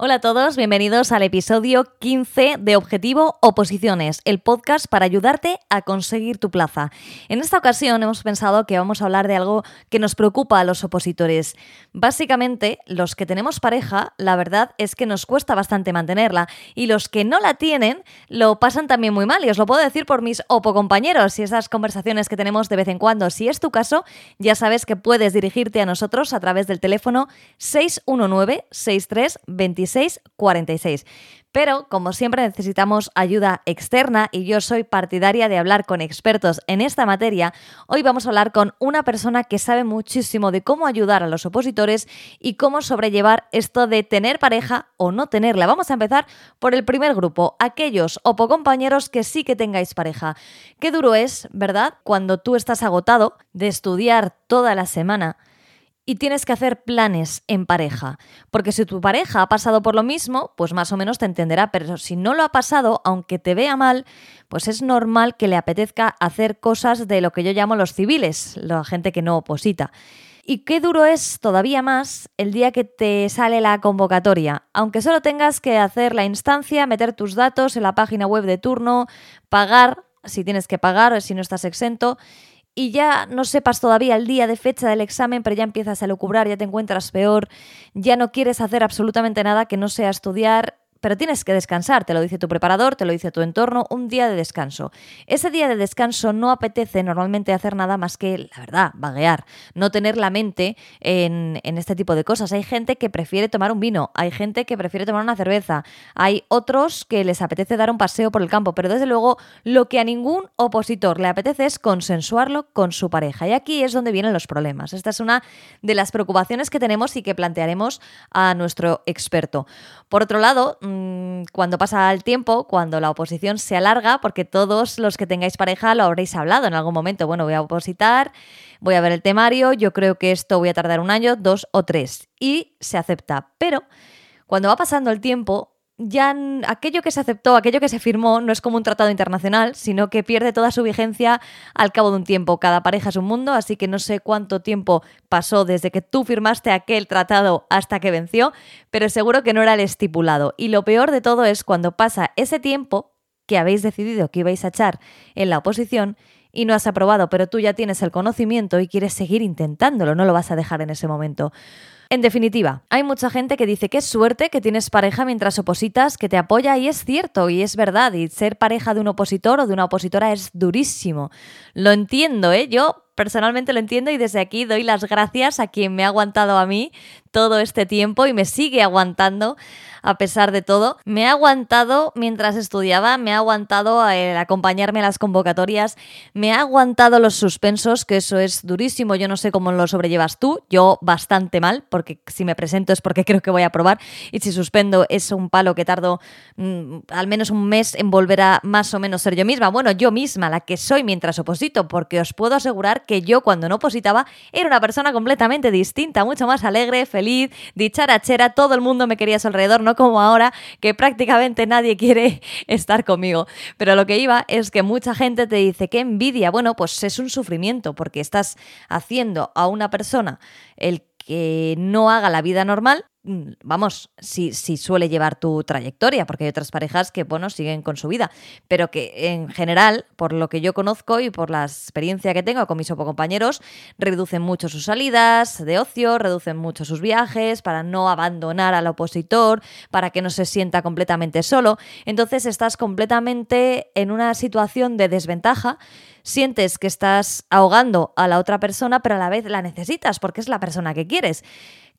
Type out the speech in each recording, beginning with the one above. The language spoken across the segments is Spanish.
Hola a todos, bienvenidos al episodio 15 de Objetivo Oposiciones, el podcast para ayudarte a conseguir tu plaza. En esta ocasión hemos pensado que vamos a hablar de algo que nos preocupa a los opositores. Básicamente, los que tenemos pareja, la verdad es que nos cuesta bastante mantenerla y los que no la tienen lo pasan también muy mal y os lo puedo decir por mis opocompañeros y esas conversaciones que tenemos de vez en cuando. Si es tu caso, ya sabes que puedes dirigirte a nosotros a través del teléfono 619 63 46. Pero, como siempre, necesitamos ayuda externa y yo soy partidaria de hablar con expertos en esta materia. Hoy vamos a hablar con una persona que sabe muchísimo de cómo ayudar a los opositores y cómo sobrellevar esto de tener pareja o no tenerla. Vamos a empezar por el primer grupo, aquellos opocompañeros que sí que tengáis pareja. Qué duro es, ¿verdad? Cuando tú estás agotado de estudiar toda la semana y tienes que hacer planes en pareja. Porque si tu pareja ha pasado por lo mismo, pues más o menos te entenderá, pero si no lo ha pasado, aunque te vea mal, pues es normal que le apetezca hacer cosas de lo que yo llamo los civiles, la gente que no oposita. Y qué duro es todavía más el día que te sale la convocatoria, aunque solo tengas que hacer la instancia, meter tus datos en la página web de turno, pagar, si tienes que pagar, si no estás exento, y ya no sepas todavía el día de fecha del examen, pero ya empiezas a lucubrar, ya te encuentras peor, ya no quieres hacer absolutamente nada que no sea estudiar pero tienes que descansar, te lo dice tu preparador, te lo dice tu entorno, un día de descanso. Ese día de descanso no apetece normalmente hacer nada más que, la verdad, vaguear, no tener la mente en, en, este tipo de cosas. Hay gente que prefiere tomar un vino, hay gente que prefiere tomar una cerveza, hay otros que les apetece dar un paseo por el campo, pero desde luego lo que a ningún opositor le apetece es consensuarlo con su pareja. Y aquí es donde vienen los problemas. Esta es una de las preocupaciones que tenemos y que plantearemos a nuestro experto. Por otro lado, Mm, cuando pasa el tiempo, cuando la oposición se alarga, porque todos los que tengáis pareja lo habréis hablado en algún momento. Bueno, voy a opositar, voy a ver el temario, yo creo que esto voy a tardar un año, dos o tres. Y se acepta. Pero cuando va pasando el tiempo, ya aquello que se aceptó, aquello que se firmó, no es como un tratado internacional, sino que pierde toda su vigencia al cabo de un tiempo. Cada pareja es un mundo, así que no sé cuánto tiempo pasó desde que tú firmaste aquel tratado hasta que venció, pero seguro que no era el estipulado. Y lo peor de todo es cuando pasa ese tiempo que habéis decidido que ibais a echar en la oposición y no has aprobado, pero tú ya tienes el conocimiento y quieres seguir intentándolo, no lo vas a dejar en ese momento. En definitiva, hay mucha gente que dice que es suerte que tienes pareja mientras opositas, que te apoya y es cierto y es verdad. Y ser pareja de un opositor o de una opositora es durísimo. Lo entiendo, ¿eh? Yo personalmente lo entiendo y desde aquí doy las gracias a quien me ha aguantado a mí todo este tiempo y me sigue aguantando a pesar de todo. Me ha aguantado mientras estudiaba, me ha aguantado el acompañarme a las convocatorias, me ha aguantado los suspensos, que eso es durísimo. Yo no sé cómo lo sobrellevas tú, yo bastante mal, porque si me presento es porque creo que voy a probar y si suspendo es un palo que tardo mm, al menos un mes en volver a más o menos ser yo misma. Bueno, yo misma, la que soy mientras oposito, porque os puedo asegurar que yo cuando no opositaba era una persona completamente distinta, mucho más alegre, feliz, dicharachera, todo el mundo me quería a su alrededor, no como ahora que prácticamente nadie quiere estar conmigo. Pero lo que iba es que mucha gente te dice que envidia, bueno, pues es un sufrimiento porque estás haciendo a una persona el que no haga la vida normal vamos, si, si, suele llevar tu trayectoria, porque hay otras parejas que, bueno, siguen con su vida, pero que en general, por lo que yo conozco y por la experiencia que tengo con mis compañeros, reducen mucho sus salidas de ocio, reducen mucho sus viajes para no abandonar al opositor, para que no se sienta completamente solo. Entonces estás completamente en una situación de desventaja sientes que estás ahogando a la otra persona, pero a la vez la necesitas porque es la persona que quieres.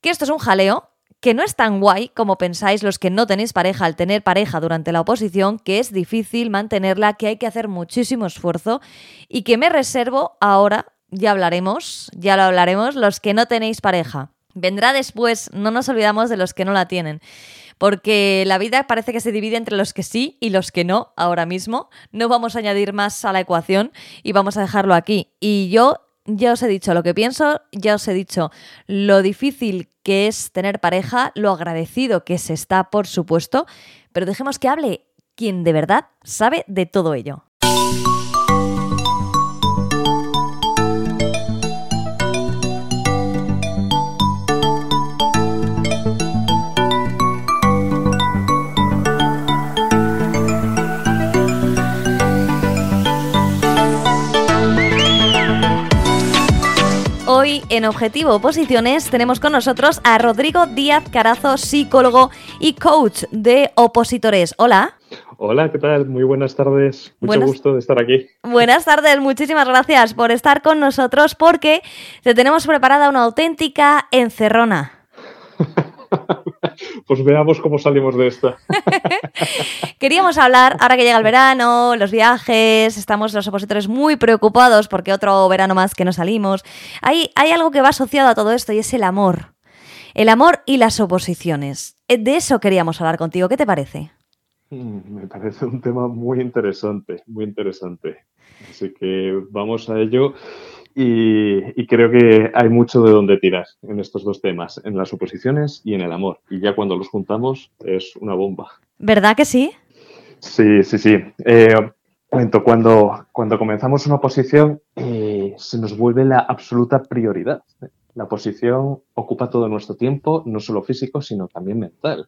Que esto es un jaleo que no es tan guay como pensáis los que no tenéis pareja al tener pareja durante la oposición, que es difícil mantenerla, que hay que hacer muchísimo esfuerzo y que me reservo ahora, ya hablaremos, ya lo hablaremos, los que no tenéis pareja. Vendrá después, no nos olvidamos de los que no la tienen porque la vida parece que se divide entre los que sí y los que no ahora mismo. No vamos a añadir más a la ecuación y vamos a dejarlo aquí. Y yo ya os he dicho lo que pienso, ya os he dicho lo difícil que es tener pareja, lo agradecido que se está, por supuesto, pero dejemos que hable quien de verdad sabe de todo ello. En Objetivo Oposiciones tenemos con nosotros a Rodrigo Díaz Carazo, psicólogo y coach de opositores. Hola. Hola, ¿qué tal? Muy buenas tardes. Mucho gusto de estar aquí. Buenas tardes, muchísimas gracias por estar con nosotros porque te tenemos preparada una auténtica encerrona. pues veamos cómo salimos de esta. Queríamos hablar, ahora que llega el verano, los viajes, estamos los opositores muy preocupados porque otro verano más que no salimos. Hay, hay algo que va asociado a todo esto y es el amor. El amor y las oposiciones. Eh, de eso queríamos hablar contigo. ¿Qué te parece? Mm, me parece un tema muy interesante, muy interesante. Así que vamos a ello. Y, creo que hay mucho de donde tirar en estos dos temas, en las oposiciones y en el amor. Y ya cuando los juntamos es una bomba. ¿Verdad que sí? Sí, sí, sí. Eh, cuando, cuando comenzamos una oposición eh, se nos vuelve la absoluta prioridad. La oposición ocupa todo nuestro tiempo, no solo físico, sino también mental.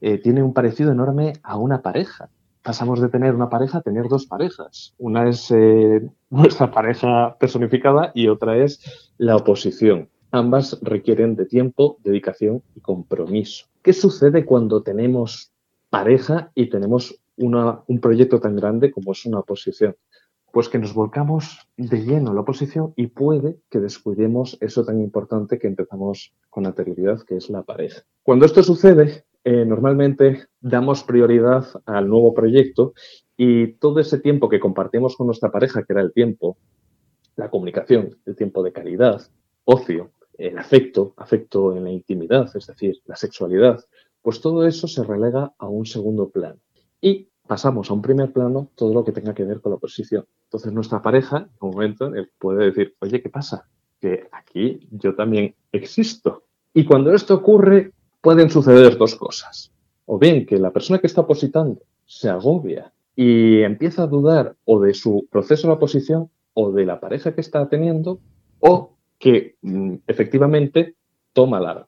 Eh, tiene un parecido enorme a una pareja pasamos de tener una pareja a tener dos parejas. Una es eh, nuestra pareja personificada y otra es la oposición. Ambas requieren de tiempo, dedicación y compromiso. ¿Qué sucede cuando tenemos pareja y tenemos un proyecto tan grande como es una oposición? Pues que nos volcamos de lleno en la oposición y puede que descuidemos eso tan importante que empezamos con anterioridad, que es la pareja. Cuando esto sucede, eh, normalmente damos prioridad al nuevo proyecto y todo ese tiempo que compartimos con nuestra pareja, que era el tiempo, la comunicación, el tiempo de calidad, ocio, el afecto, afecto en la intimidad, es decir, la sexualidad, pues todo eso se relega a un segundo plano. Y pasamos a un primer plano todo lo que tenga que ver con la oposición. Entonces nuestra pareja, en un momento, puede decir, oye, ¿qué pasa? Que aquí yo también existo. Y cuando esto ocurre, pueden suceder dos cosas. O bien que la persona que está opositando se agobia y empieza a dudar o de su proceso de oposición o de la pareja que está teniendo, o que mm, efectivamente toma la,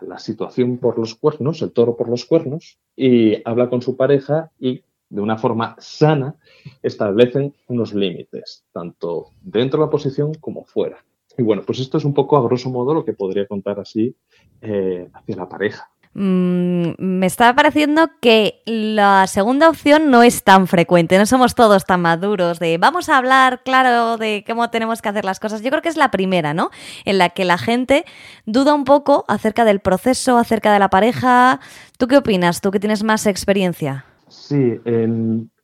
la, situación por los cuernos, el toro por los cuernos, y habla con su pareja y de una forma sana establecen unos límites, tanto dentro de la oposición como fuera. Y bueno, pues esto es un poco a grosso modo lo que podría contar así eh, hacia la pareja. Mm, me está pareciendo que la segunda opción no es tan frecuente, no somos todos tan maduros de vamos a hablar, claro, de cómo tenemos que hacer las cosas. Yo creo que es la primera, ¿no? En la que la gente duda un poco acerca del proceso, acerca de la pareja. ¿Tú qué opinas? ¿Tú que tienes más experiencia? Sí,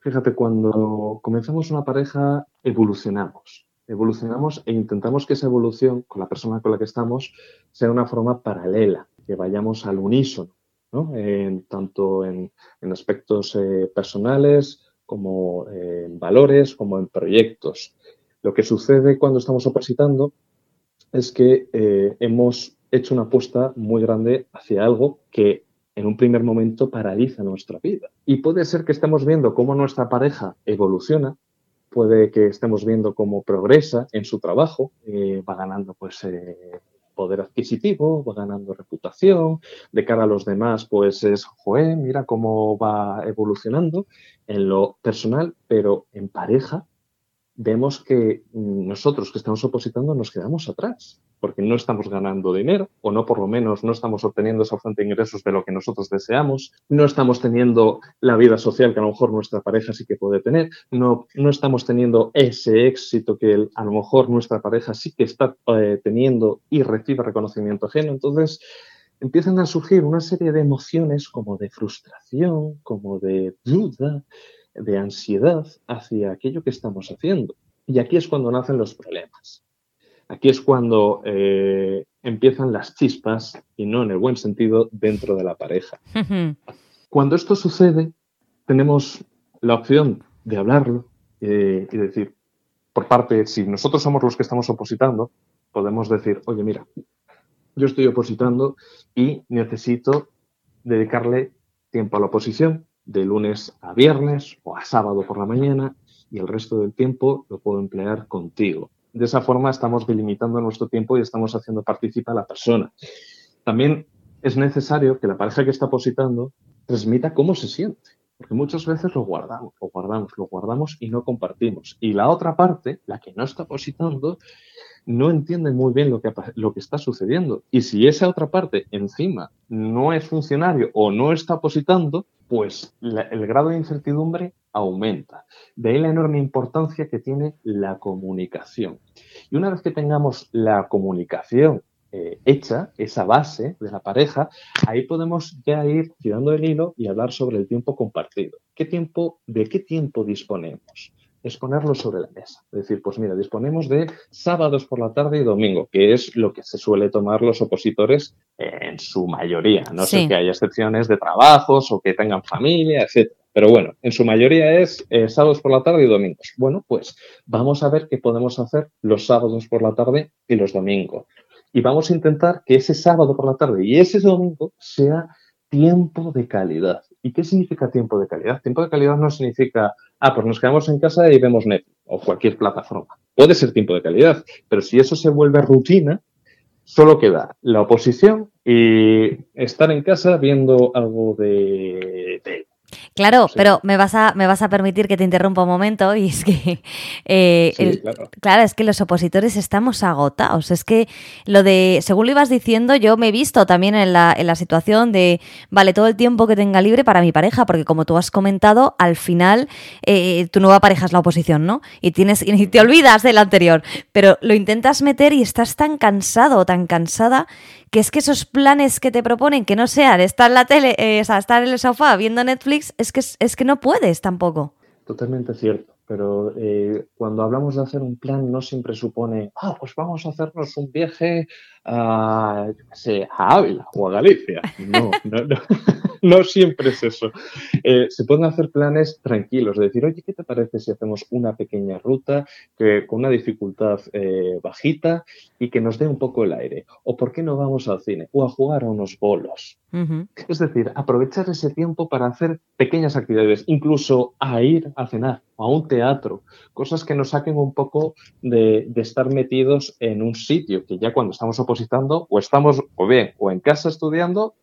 fíjate, cuando comenzamos una pareja evolucionamos evolucionamos e intentamos que esa evolución con la persona con la que estamos sea una forma paralela, que vayamos al unísono, tanto en, aspectos eh, personales como en valores, como en proyectos. Lo que sucede cuando estamos opositando es que eh, hemos hecho una apuesta muy grande hacia algo que en un primer momento paraliza nuestra vida. Y puede ser que estemos viendo cómo nuestra pareja evoluciona puede que estemos viendo cómo progresa en su trabajo, eh, va ganando pues eh, poder adquisitivo, va ganando reputación, de cara a los demás pues es, joder, mira cómo va evolucionando en lo personal, pero en pareja vemos que nosotros que estamos opositando nos quedamos atrás porque no estamos ganando dinero o no por lo menos no estamos obteniendo esa fuente de ingresos de lo que nosotros deseamos, no estamos teniendo la vida social que a lo mejor nuestra pareja sí que puede tener, no, no estamos teniendo ese éxito que a lo mejor nuestra pareja sí que está eh, teniendo y recibe reconocimiento ajeno. Entonces, empiezan a surgir una serie de emociones como de frustración, como de duda, de ansiedad hacia aquello que estamos haciendo. Y aquí es cuando nacen los problemas. Aquí es cuando eh, empiezan las chispas, y no en el buen sentido, dentro de la pareja. Cuando esto sucede, tenemos la opción de hablarlo eh, y decir, por parte, si nosotros somos los que estamos opositando, podemos decir, oye, mira, yo estoy opositando y necesito dedicarle tiempo a la oposición, de lunes a viernes o a sábado por la mañana, y el resto del tiempo lo puedo emplear contigo. De esa forma estamos delimitando nuestro tiempo y estamos haciendo participar a la persona. También es necesario que la pareja que está positando transmita cómo se siente, porque muchas veces lo guardamos, lo guardamos, lo guardamos y no compartimos. Y la otra parte, la que no está positando, no entienden muy bien lo que, lo que está sucediendo. Y si esa otra parte encima no es funcionario o no está apositando, pues el grado de incertidumbre aumenta. De ahí la enorme importancia que tiene la comunicación. Y una vez que tengamos la comunicación eh, hecha, esa base de la pareja, ahí podemos ya ir tirando el hilo y hablar sobre el tiempo compartido. ¿Qué tiempo, ¿De qué tiempo disponemos? Es ponerlo sobre la mesa. Es decir, pues mira, disponemos de sábados por la tarde y domingo, que es lo que se suele tomar los opositores en su mayoría. No sé que haya excepciones de trabajos o que tengan familia, etc. Pero bueno, en su mayoría es eh, sábados por la tarde y domingos. Bueno, pues vamos a ver qué podemos hacer los sábados por la tarde y los domingos. Y vamos a intentar que ese sábado por la tarde y ese domingo sea tiempo de calidad. ¿Y qué significa tiempo de calidad? Tiempo de calidad no significa, ah, pues nos quedamos en casa y vemos Netflix o cualquier plataforma. Puede ser tiempo de calidad, pero si eso se vuelve rutina, solo queda la oposición y estar en casa viendo algo de, de Claro, pero me vas, a, me vas a permitir que te interrumpa un momento y es que, eh, claro. es que los opositores estamos agotados. Es que lo de, según lo ibas diciendo, yo me he visto también en la, en la situación de, vale, todo el tiempo que tenga libre para mi pareja, porque como tú has comentado, al final eh, tu nueva pareja es la oposición, ¿no? Y, tienes, y te olvidas del anterior, pero lo intentas meter y estás tan cansado o tan cansada que es que esos planes que te proponen, que no sean estar en la tele, eh, o sea, estar en el sofá viendo Netflix, es que, es que no puedes tampoco. Totalmente cierto, pero eh, cuando hablamos de hacer un plan no siempre supone, ah, pues vamos a hacernos un viaje a, a Ávila o a Galicia. No, no, no. no siempre es eso. Eh, se pueden hacer planes tranquilos, de decir, oye, ¿qué te parece si hacemos una pequeña ruta que, con una dificultad eh, bajita y que nos dé un poco el aire? ¿O por qué no vamos al cine? O a jugar a unos bolos. Es decir, aprovechar ese tiempo para hacer pequeñas actividades, incluso a ir a cenar o a un teatro, cosas que nos saquen un poco de, de estar metidos en un sitio que ya cuando estamos o estamos o bien o en casa estudiando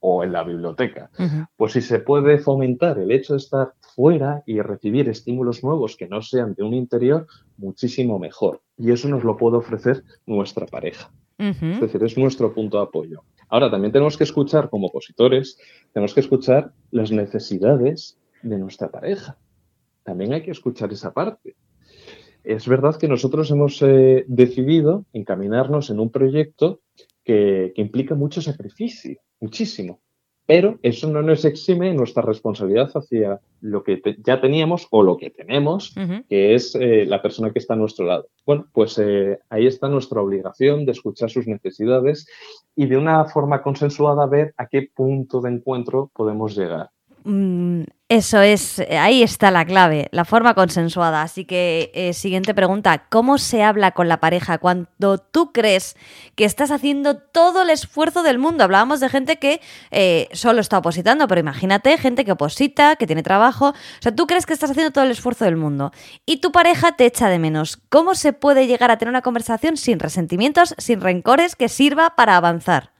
o en la biblioteca. Pues si se puede fomentar el hecho de estar fuera y recibir estímulos nuevos que no sean de un interior, muchísimo mejor. Y eso nos lo puede ofrecer nuestra pareja. Es decir, es nuestro punto de apoyo. Ahora, también tenemos que escuchar, como opositores, tenemos que escuchar las necesidades de nuestra pareja. También hay que escuchar esa parte. Es verdad que nosotros hemos eh, decidido encaminarnos en un proyecto que, implica mucho sacrificio, muchísimo. Pero eso no nos exime nuestra responsabilidad hacia lo que ya teníamos o lo que tenemos, que es eh, la persona que está a nuestro lado. Bueno, pues eh, ahí está nuestra obligación de escuchar sus necesidades y de una forma consensuada ver a qué punto de encuentro podemos llegar. Mm, eso es, ahí está la clave, la forma consensuada. Así que, eh, siguiente pregunta, ¿cómo se habla con la pareja cuando tú crees que estás haciendo todo el esfuerzo del mundo? Hablábamos de gente que eh, solo está opositando, pero imagínate gente que oposita, que tiene trabajo. O sea, tú crees que estás haciendo todo el esfuerzo del mundo y tu pareja te echa de menos. ¿Cómo se puede llegar a tener una conversación sin resentimientos, sin rencores, que sirva para avanzar?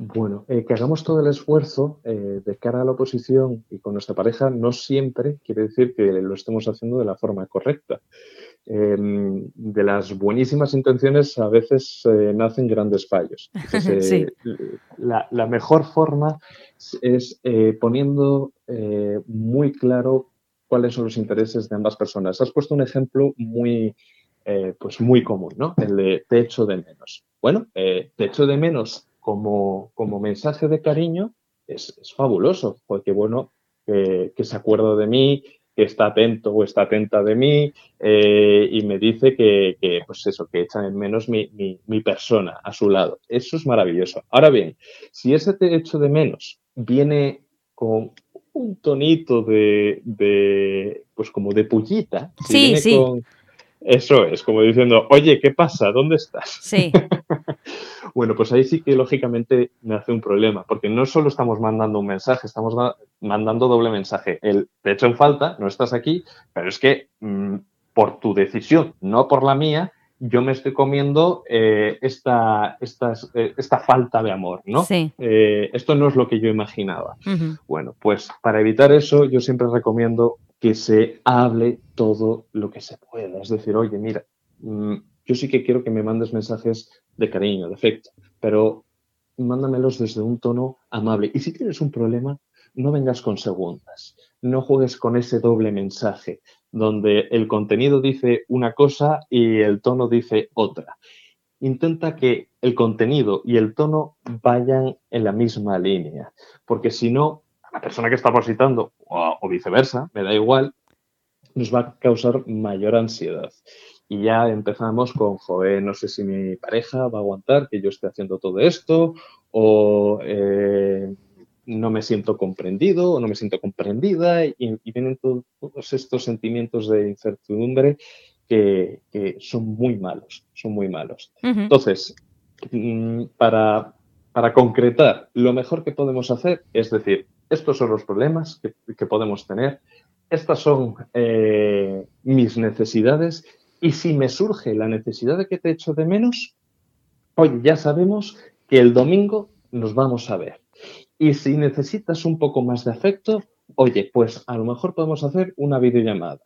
Bueno, eh, que hagamos todo el esfuerzo eh, de cara a la oposición y con nuestra pareja no siempre quiere decir que lo estemos haciendo de la forma correcta. Em, de las buenísimas intenciones a veces eh, nacen grandes fallos. la, mejor forma es poniendo muy claro cuáles son los intereses de ambas personas. Has puesto un ejemplo muy, pues muy común, ¿no? El de te echo de menos. Bueno, te echo de menos como, como mensaje de cariño es, fabuloso, porque bueno, que se acuerda de mí, que está atento o está atenta de mí eh, y me dice que, pues eso, que echan en menos mi, mi, persona a su lado. Eso es maravilloso. Ahora bien, si ese hecho de menos viene con un tonito de, de pues como de pullita, sí, sí. eso es, como diciendo, oye, ¿qué pasa? ¿Dónde estás? Sí. Bueno, pues ahí sí que lógicamente me hace un problema, porque no solo estamos mandando un mensaje, estamos mandando doble mensaje. El te hecho en falta, no estás aquí, pero es que mm, por tu decisión, no por la mía, yo me estoy comiendo eh, esta, eh, esta, falta de amor, ¿no? Sí. Eh, esto no es lo que yo imaginaba. Bueno, pues para evitar eso, yo siempre recomiendo que se hable todo lo que se pueda. Es decir, oye, mira, mm, yo sí que quiero que me mandes mensajes de cariño, de afecto, pero mándamelos desde un tono amable. Y si tienes un problema, no vengas con segundas, no juegues con ese doble mensaje, donde el contenido dice una cosa y el tono dice otra. Intenta que el contenido y el tono vayan en la misma línea, porque si no, la persona que está positando o, viceversa, me da igual, nos va a causar mayor ansiedad. Y ya empezamos con, joder, no sé si mi pareja va a aguantar que yo esté haciendo todo esto, o eh, no me siento comprendido o no me siento comprendida y, vienen todos estos sentimientos de incertidumbre que, son muy malos, son muy malos. Entonces, mm, para, para, concretar, lo mejor que podemos hacer es decir, estos son los problemas que, podemos tener, estas son eh, mis necesidades y si me surge la necesidad de que te echo de menos, hoy ya sabemos que el domingo nos vamos a ver. Y si necesitas un poco más de afecto, oye, pues a lo mejor podemos hacer una videollamada.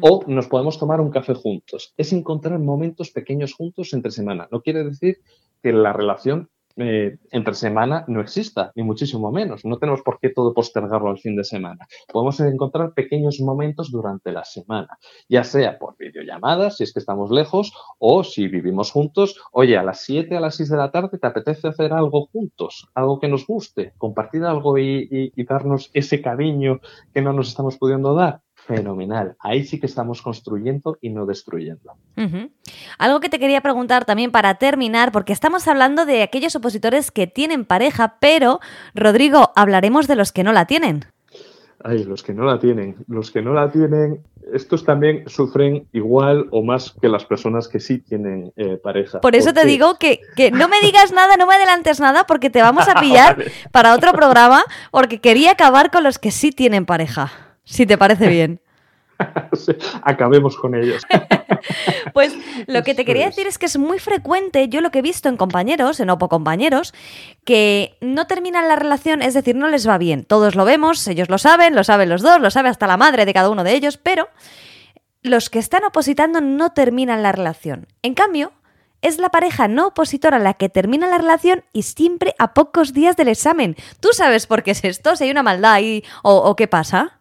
O nos podemos tomar un café juntos. Es encontrar momentos pequeños juntos entre semana. No quiere decir que la relación eh, entre semana no exista, ni muchísimo menos. No tenemos por qué todo postergarlo al fin de semana. Podemos encontrar pequeños momentos durante la semana, ya sea por videollamadas, si es que estamos lejos, o si vivimos juntos. Oye, a las 7, a las 6 de la tarde, ¿te apetece hacer algo juntos? Algo que nos guste, compartir algo y darnos ese cariño que no nos estamos pudiendo dar fenomenal. Ahí sí que estamos construyendo y no destruyendo. Algo que te quería preguntar también para terminar, porque estamos hablando de aquellos opositores que tienen pareja, pero, Rodrigo, hablaremos de los que no la tienen. Ay, los que no la tienen. Los que no la tienen, estos también sufren igual o más que las personas que sí tienen eh, pareja. Por eso te digo que, que, no me digas nada, no me adelantes nada, porque te vamos a pillar para otro programa, porque quería acabar con los que sí tienen pareja si te parece bien. acabemos con ellos. pues lo que te quería decir es que es muy frecuente, yo lo que he visto en compañeros, en Opo compañeros, que no terminan la relación, es decir, no les va bien. Todos lo vemos, ellos lo saben, lo saben los dos, lo sabe hasta la madre de cada uno de ellos, pero los que están opositando no terminan la relación. En cambio, es la pareja no opositora la que termina la relación y siempre a pocos días del examen. ¿Tú sabes por qué es esto? Si hay una maldad ahí o qué pasa.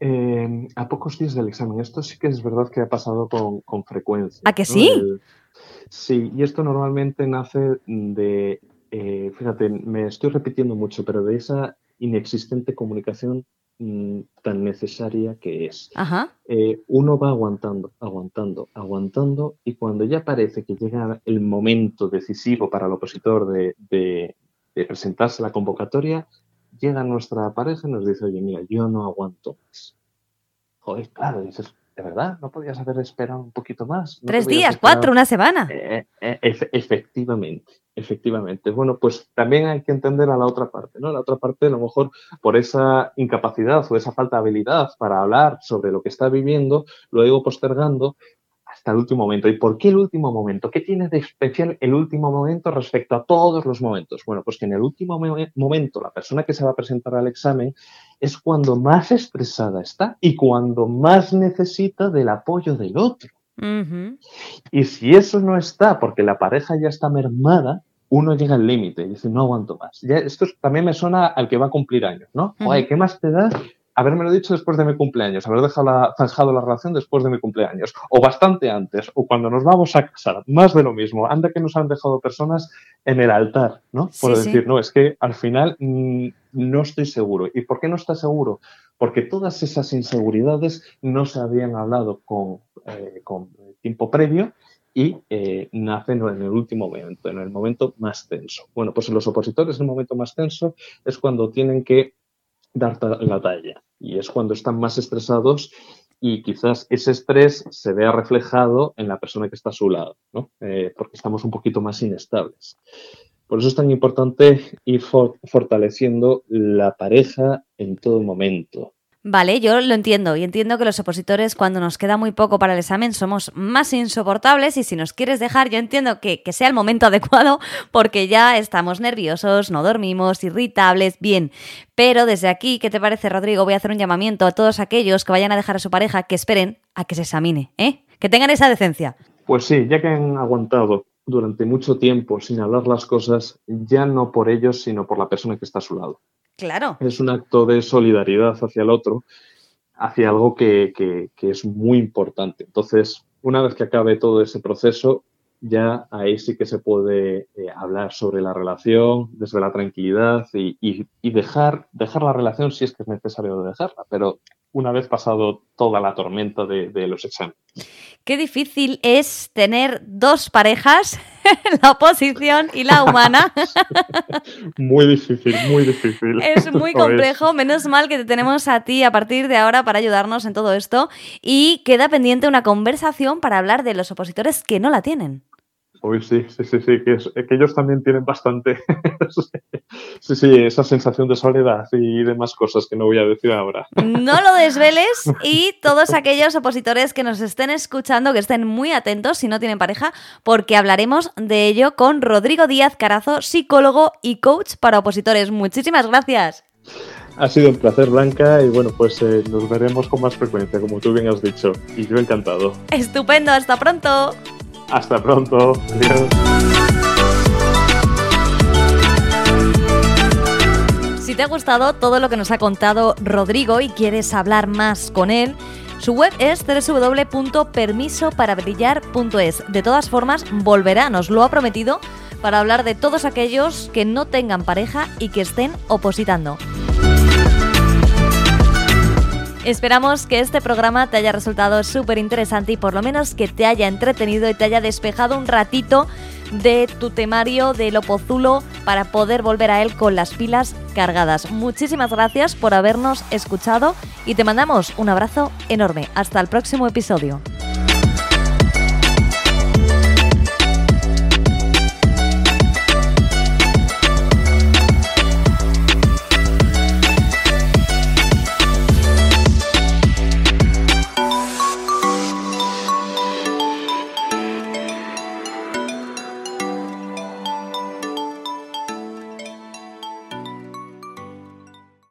Eh, a pocos días del examen. Esto sí que es verdad que ha pasado con, frecuencia. ¿A que sí? sí, y esto normalmente nace de, eh, fíjate, me estoy repitiendo mucho, pero de esa inexistente comunicación mm, tan necesaria que es. Eh, uno va aguantando, aguantando, aguantando, y cuando ya parece que llega el momento decisivo para el opositor de, de presentarse a la convocatoria, llega nuestra pareja y nos dice, oye, mira, yo no aguanto más. Joder, claro, dices, ¿de verdad? ¿No podías haber esperado un poquito más? Tres días, cuatro, una semana. Eh, eh, efectivamente, efectivamente. Bueno, pues también hay que entender a la otra parte, ¿no? La otra parte, a lo mejor, por esa incapacidad o esa falta de habilidad para hablar sobre lo que está viviendo, lo ido postergando hasta el último momento. ¿Y por qué el último momento? ¿Qué tiene de especial el último momento respecto a todos los momentos? Bueno, pues que en el último momento la persona que se va a presentar al examen es cuando más estresada está y cuando más necesita del apoyo del otro. Y si eso no está porque la pareja ya está mermada, uno llega al límite y dice, no aguanto más. Ya, esto también me suena al que va a cumplir años, ¿no? ¿qué más te da lo dicho después de mi cumpleaños, haber dejado la, zanjado la relación después de mi cumpleaños, o bastante antes, o cuando nos vamos a casar, más de lo mismo. Anda que nos han dejado personas en el altar, ¿no? Por decir, no, es que al final mm, no estoy seguro. ¿Y por qué no está seguro? Porque todas esas inseguridades no se habían hablado con, eh, con tiempo previo y eh, nacen en el último momento, en el momento más tenso. Bueno, pues en los opositores el momento más tenso es cuando tienen que dar la talla. Y es cuando están más estresados y quizás ese estrés se vea reflejado en la persona que está a su lado, ¿no? Eh, porque estamos un poquito más inestables. Por eso es tan importante ir fortaleciendo la pareja en todo momento. Vale, yo lo entiendo y entiendo que los opositores cuando nos queda muy poco para el examen somos más insoportables y si nos quieres dejar yo entiendo que, que, sea el momento adecuado porque ya estamos nerviosos, no dormimos, irritables, bien. Pero desde aquí, ¿qué te parece Rodrigo? Voy a hacer un llamamiento a todos aquellos que vayan a dejar a su pareja que esperen a que se examine, ¿eh? Que tengan esa decencia. Pues sí, ya que han aguantado durante mucho tiempo sin hablar las cosas, ya no por ellos, sino por la persona que está a su lado. Claro. Es un acto de solidaridad hacia el otro, hacia algo que, que es muy importante. Entonces, una vez que acabe todo ese proceso, ya ahí sí que se puede eh, hablar sobre la relación desde la tranquilidad y, dejar, dejar la relación si es que es necesario dejarla, pero una vez pasado toda la tormenta de, de los exámenes. Qué difícil es tener dos parejas, la oposición y la humana. muy difícil, muy difícil. Es muy complejo. Menos mal que te tenemos a ti a partir de ahora para ayudarnos en todo esto. Y queda pendiente una conversación para hablar de los opositores que no la tienen. Uy, sí, sí, sí, sí, que, que ellos también tienen bastante, sí, sí, esa sensación de soledad y demás cosas que no voy a decir ahora. No lo desveles y todos aquellos opositores que nos estén escuchando, que estén muy atentos si no tienen pareja, porque hablaremos de ello con Rodrigo Díaz Carazo, psicólogo y coach para opositores. Muchísimas gracias. Ha sido un placer, Blanca, y bueno, pues eh, nos veremos con más frecuencia, como tú bien has dicho, y yo encantado. Estupendo, hasta pronto. Hasta pronto. Adiós. Si te ha gustado todo lo que nos ha contado Rodrigo y quieres hablar más con él, su web es www.permisoparabrillar.es. De todas formas, volverá, nos lo ha prometido, para hablar de todos aquellos que no tengan pareja y que estén opositando. Esperamos que este programa te haya resultado súper interesante y por lo menos que te haya entretenido y te haya despejado un ratito de tu temario del Opozulo para poder volver a él con las pilas cargadas. Muchísimas gracias por habernos escuchado y te mandamos un abrazo enorme. Hasta el próximo episodio.